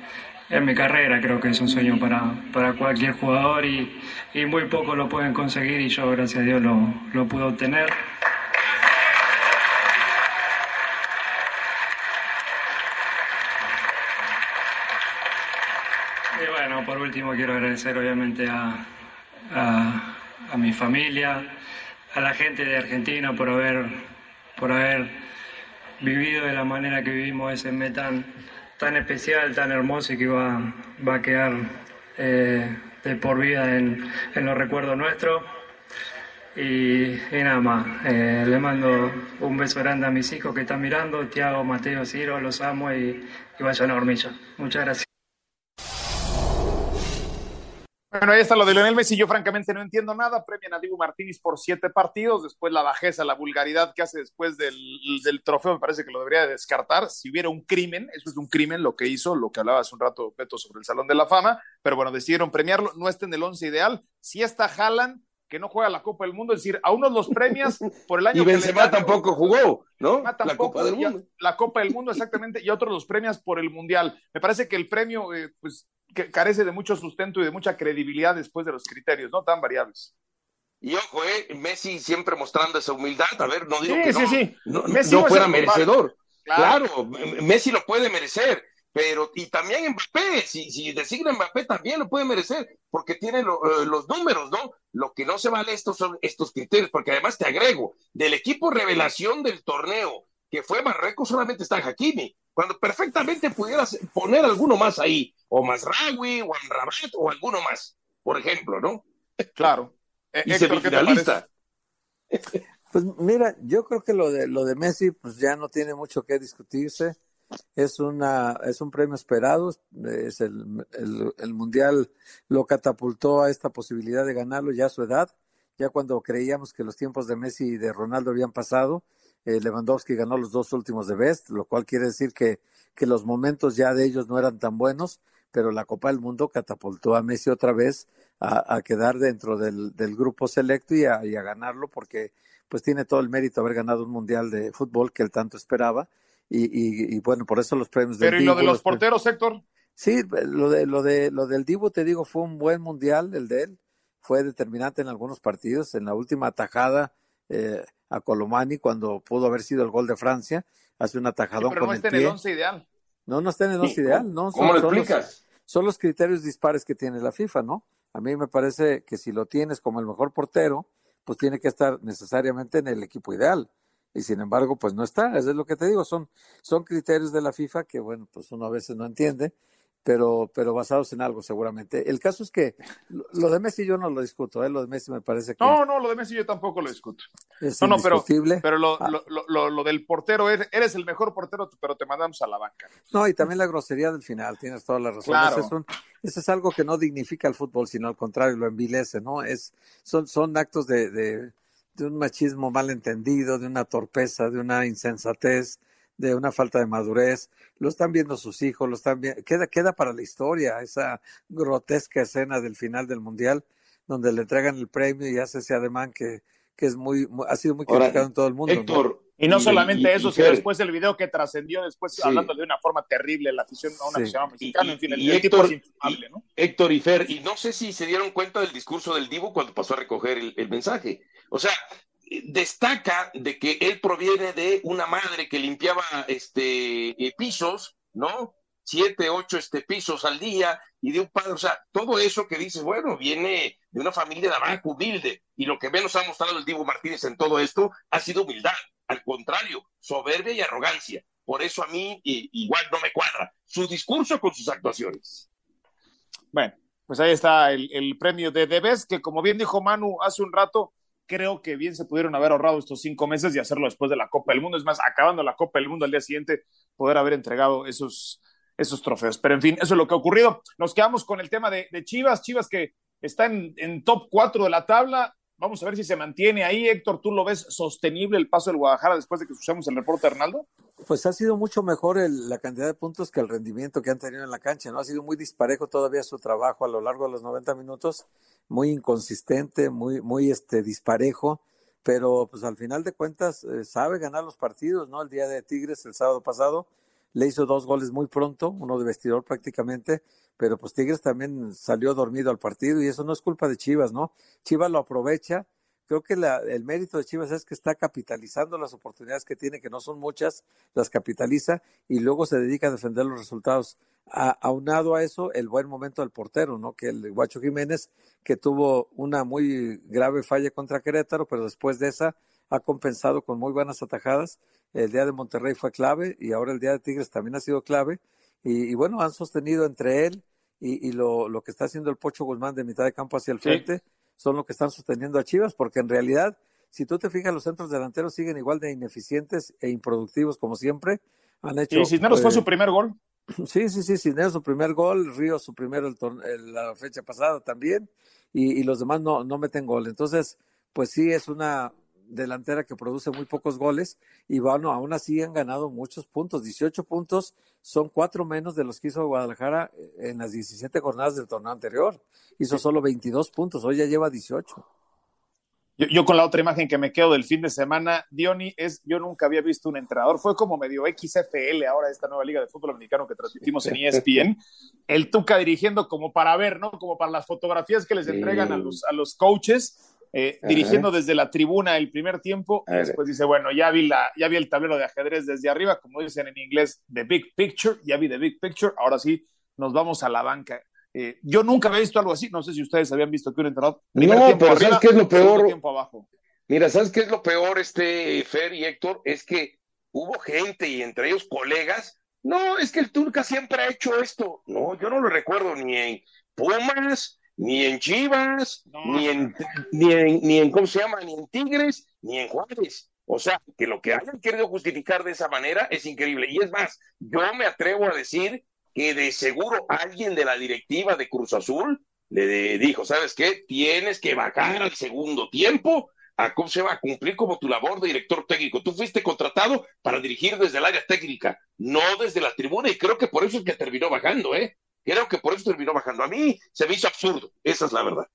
en mi carrera. Creo que es un sueño para, para cualquier jugador y, y muy pocos lo pueden conseguir y yo, gracias a Dios, lo, lo pude obtener. Y bueno, por último quiero agradecer obviamente a, a, mi familia, a la gente de Argentina por haber, por haber vivido de la manera que vivimos ese mes tan, especial, tan hermoso y que va, va a quedar eh, de por vida en, en los recuerdos nuestros. Y, y, nada más, eh, le mando un beso grande a mis hijos que están mirando, Tiago, Mateo, Ciro, los amo y, y vayan a Hormilla. Muchas gracias. Bueno, ahí está lo de Lionel Messi. Yo francamente no entiendo nada. Premian a Dibu Martínez por siete partidos. Después la bajeza, la vulgaridad que hace después del, del, trofeo, me parece que lo debería descartar. Si hubiera un crimen, eso es un crimen lo que hizo, lo que hablaba hace un rato Peto sobre el Salón de la Fama. Pero bueno, decidieron premiarlo. No está en el once ideal. Si está Haaland, que no juega la Copa del Mundo, es decir, a unos los premias por el año y Benzema tampoco jugó, ¿no? Tampoco, la Copa del Mundo. La Copa del Mundo, exactamente, y otros los premias por el Mundial. Me parece que el premio, eh, pues, que carece de mucho sustento y de mucha credibilidad después de los criterios, ¿no? Tan variables. Y ojo, eh, Messi siempre mostrando esa humildad. A ver, no digo sí, que sí, no, sí. no, Messi no fuera merecedor. Claro. claro. Messi lo puede merecer, pero y también Mbappé, si, si designa Mbappé también lo puede merecer, porque tiene lo, uh, los números, ¿no? Lo que no se vale estos son estos criterios, porque además te agrego, del equipo revelación del torneo, que fue Marruecos, solamente está Hakimi, cuando perfectamente pudieras poner alguno más ahí, o Masraoui, o Amrabat, o alguno más, por ejemplo, ¿no? Claro. y semifinalista. Pues mira, yo creo que lo de lo de Messi, pues ya no tiene mucho que discutirse. Es una es un premio esperado. Es el, el, el mundial lo catapultó a esta posibilidad de ganarlo ya a su edad. Ya cuando creíamos que los tiempos de Messi y de Ronaldo habían pasado, eh, Lewandowski ganó los dos últimos de Best, lo cual quiere decir que, que los momentos ya de ellos no eran tan buenos, pero la Copa del Mundo catapultó a Messi otra vez a, a quedar dentro del, del, grupo selecto y a, y a, ganarlo porque pues tiene todo el mérito haber ganado un mundial de fútbol que él tanto esperaba y, y, y bueno, por eso los premios Pero ¿y lo de los porteros, Héctor? Sí, lo de lo de lo del Dibu te digo fue un buen mundial el de él, fue determinante en algunos partidos, en la última atajada eh, a Colomani cuando pudo haber sido el gol de Francia, hace un atajadón sí, pero con no el está pie. en el once ideal. No, no está en el once ideal, no. ¿Cómo son, lo son explicas? Los, son los criterios dispares que tiene la FIFA, ¿no? A mí me parece que si lo tienes como el mejor portero, pues tiene que estar necesariamente en el equipo ideal. y sin embargo, pues no está. Es lo que te digo, son, son criterios de la FIFA que, bueno, pues uno a veces no entiende, pero, pero basados en algo seguramente. El caso es que lo de Messi yo no lo discuto, ¿eh? lo de Messi me parece que... No, no, lo de Messi yo tampoco lo discuto. Es no, no, pero, pero lo, Ah. lo, lo, lo del portero, eres, eres el mejor portero, pero te mandamos a la banca. No, y también la grosería del final, tienes toda la razón. Claro. Ese es un- eso es algo que no dignifica al fútbol, sino al contrario, lo envilece, ¿no? Es, son, son actos de, de, de un machismo mal entendido, de una torpeza, de una insensatez, de una falta de madurez. Lo están viendo sus hijos, lo están viendo. Queda, queda para la historia esa grotesca escena del final del Mundial, donde le entregan el premio y hace ese ademán que, que es muy, muy- ha sido muy Ahora, criticado en todo el mundo. ¿no? Héctor. Y no y- solamente y- eso, y sino después el video que trascendió después Sí. hablando de una forma terrible la afición a un Sí. aficionado mexicano, en fin, el, y el tipo Héctor, es ¿no? Héctor y Fer, y no sé si se dieron cuenta del discurso del Divo cuando pasó a recoger el, el mensaje. O sea, destaca de que él proviene de una madre que limpiaba este eh, pisos, ¿no? Siete, ocho este, pisos al día, y de un padre, o sea, todo eso que dices, bueno, viene de una familia de abajo, humilde, y lo que menos ha mostrado el Divo Martínez en todo esto ha sido humildad, al contrario, soberbia y arrogancia. Por eso a mí igual no me cuadra su discurso con sus actuaciones. Bueno, pues ahí está el premio de Debes, que como bien dijo Manu hace un rato, creo que bien se pudieron haber ahorrado estos cinco meses y hacerlo después de la Copa del Mundo. Es más, acabando la Copa del Mundo al día siguiente, poder haber entregado esos, esos trofeos. Pero en fin, eso es lo que ha ocurrido. Nos quedamos con el tema de, Chivas, Chivas que está en, en top 4 de la tabla. Vamos a ver si se mantiene ahí. Héctor, ¿tú lo ves sostenible el paso del Guadalajara después de que escuchamos el reporte de Arnaldo? Pues ha sido mucho mejor el- la cantidad de puntos que el rendimiento que han tenido en la cancha, ¿no? Ha sido muy disparejo todavía su trabajo a lo largo de los 90 minutos, muy inconsistente, muy, muy este, disparejo, pero pues al final de cuentas eh, sabe ganar los partidos, ¿no? El día de Tigres, el sábado pasado, le hizo dos goles muy pronto, uno de vestidor prácticamente, pero pues Tigres también salió dormido al partido y eso no es culpa de Chivas, ¿no? Chivas lo aprovecha, creo que la- el mérito de Chivas es que está capitalizando las oportunidades que tiene, que no son muchas, las capitaliza y luego se dedica a defender los resultados. A- aunado a eso, el buen momento del portero, ¿no? Que el Guacho Jiménez, que tuvo una muy grave falla contra Querétaro, pero después de esa ha compensado con muy buenas atajadas. El día de Monterrey fue clave y ahora el día de Tigres también ha sido clave. Y, y bueno, han sostenido entre él y, y lo, lo que está haciendo el Pocho Guzmán de mitad de campo hacia el Sí. frente son lo que están sosteniendo a Chivas, porque en realidad, si tú te fijas, los centros delanteros siguen igual de ineficientes e improductivos como siempre. Han hecho. Y Cisneros fue eh, su primer gol. Sí, sí, sí, Cisneros su primer gol, Ríos su primero el el- la fecha pasada también, y, y los demás no, no meten gol. Entonces, pues sí, es una delantera que produce muy pocos goles, y bueno, aún así han ganado muchos puntos, 18 puntos, son cuatro menos de los que hizo Guadalajara en las 17 jornadas del torneo anterior. Hizo solo 22 puntos, hoy ya lleva 18. Yo, yo con la otra imagen que me quedo del fin de semana, Diony, es, yo nunca había visto un entrenador, fue como medio XFL ahora esta nueva liga de fútbol americano que transmitimos en ESPN, el Tuca dirigiendo como para ver, ¿no? Como para las fotografías que les entregan a los, a los coaches, eh, dirigiendo desde la tribuna el primer tiempo, y después dice, bueno, ya vi, la, ya vi el tablero de ajedrez desde arriba, como dicen en inglés, the big picture, ya vi the big picture, ahora sí, nos vamos a la banca. Eh, yo nunca había visto algo así, no sé si ustedes habían visto que un entrenador... primer No, tiempo pero arriba, ¿sabes qué es lo peor? tiempo abajo. Mira, ¿sabes qué es lo peor, este Fer y Héctor? Es que hubo gente y entre ellos colegas. No, es que el Turca siempre ha hecho esto. No, yo no lo recuerdo ni en Pumas, ni en Chivas, No. ni en, ni en, ni en, ¿cómo se llama? Ni en Tigres, ni en Juárez. O sea, que lo que hayan querido justificar de esa manera es increíble. Y es más, yo me atrevo a decir que de seguro alguien de la directiva de Cruz Azul le dijo, ¿sabes qué? Tienes que bajar al segundo tiempo a cómo se va a cumplir como tu labor de director técnico. Tú fuiste contratado para dirigir desde el área técnica, no desde la tribuna, y creo que por eso es que terminó bajando, ¿eh? Creo que por eso terminó bajando. A mí se me hizo absurdo, esa es la verdad.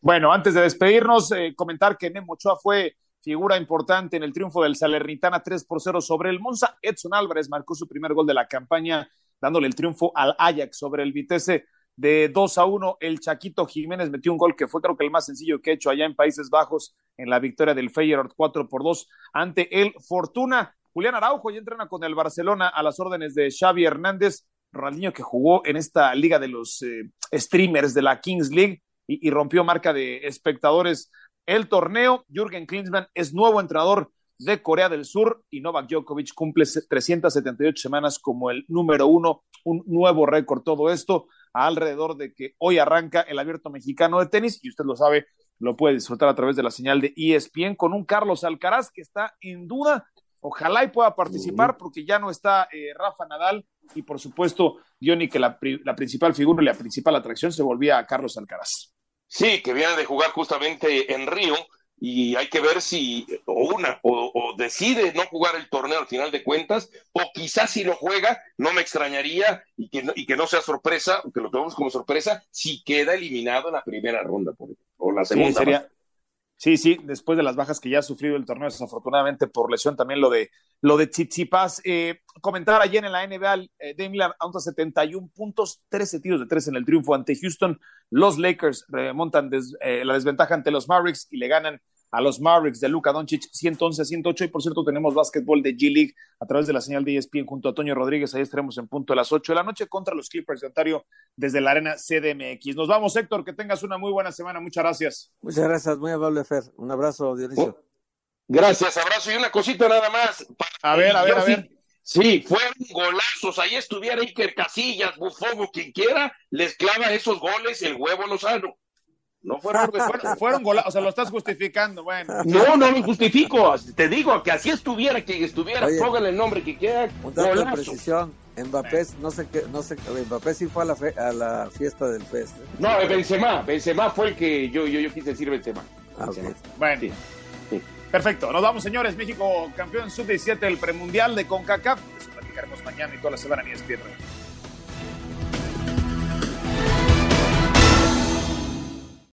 Bueno, antes de despedirnos, eh, comentar que Memo Ochoa fue figura importante en el triunfo del Salernitana 3 por 0 sobre el Monza. Edson Álvarez marcó su primer gol de la campaña, dándole el triunfo al Ajax sobre el Vitesse de 2 a 1. El Chaquito Jiménez metió un gol que fue creo que el más sencillo que ha hecho allá en Países Bajos en la victoria del Feyenoord 4 por 2 ante el Fortuna. Julián Araujo ya entrena con el Barcelona a las órdenes de Xavi Hernández. Ronaldinho que jugó en esta liga de los eh, streamers de la Kings League y, y rompió marca de espectadores el torneo. Jürgen Klinsmann es nuevo entrenador de Corea del Sur y Novak Djokovic cumple 378 semanas como el número uno, un nuevo récord todo esto alrededor de que hoy arranca el abierto mexicano de tenis y usted lo sabe, lo puede disfrutar a través de la señal de ESPN con un Carlos Alcaraz que está en duda. Ojalá y pueda participar porque ya no está eh, Rafa Nadal y por supuesto, Diony, que la, la principal figura y la principal atracción se volvía a Carlos Alcaraz. Sí, que viene de jugar justamente en Río y hay que ver si o una o, decide no jugar el torneo al final de cuentas o quizás si lo juega no me extrañaría y que no, y que no sea sorpresa que lo tomemos como sorpresa si queda eliminado en la primera ronda por, o la segunda sí, sería, sí, sí, después de las bajas que ya ha sufrido el torneo desafortunadamente por lesión también lo de lo de Tsitsipas. Eh, comentar ayer en la NBA eh, Dame Lillard a 71 puntos 13 tiros de tres en el triunfo ante Houston. Los Lakers remontan des, eh, la desventaja ante los Mavericks y le ganan a los Mavericks de Luka Doncic 111-108 y por cierto tenemos básquetbol de G-League a través de la señal de ESPN junto a Toño Rodríguez, ahí estaremos en punto de las 8 de la noche contra los Clippers de Ontario desde la arena CDMX. Nos vamos Héctor, que tengas una muy buena semana, muchas gracias. Muchas gracias, muy amable Fer, un abrazo Dionisio. Oh, gracias, abrazo y una cosita nada más. A ver, a ver, a ver. Sí, fueron golazos. Ahí estuviera Iker Casillas, Bufón o quien quiera, les clava esos goles el huevo Lozano. No fueron, fueron, fueron golazos, o sea, lo estás justificando, bueno. No, no lo justifico. Te digo que así estuviera, quien estuviera, Oye, póngale el nombre que quiera. Un dato de precisión. Mbappé, no sé qué, no sé, Mbappé sí fue a la, fe, a la fiesta del fest. ¿eh? No, Benzema, Benzema fue el que yo, yo, yo quise decir Benzema. Ah, Benzema. okay. Bueno. Sí. Sí. Perfecto, nos vamos señores, México campeón sub-17 del premundial de CONCACAF, eso platicaremos mañana y toda la semana en ESPN.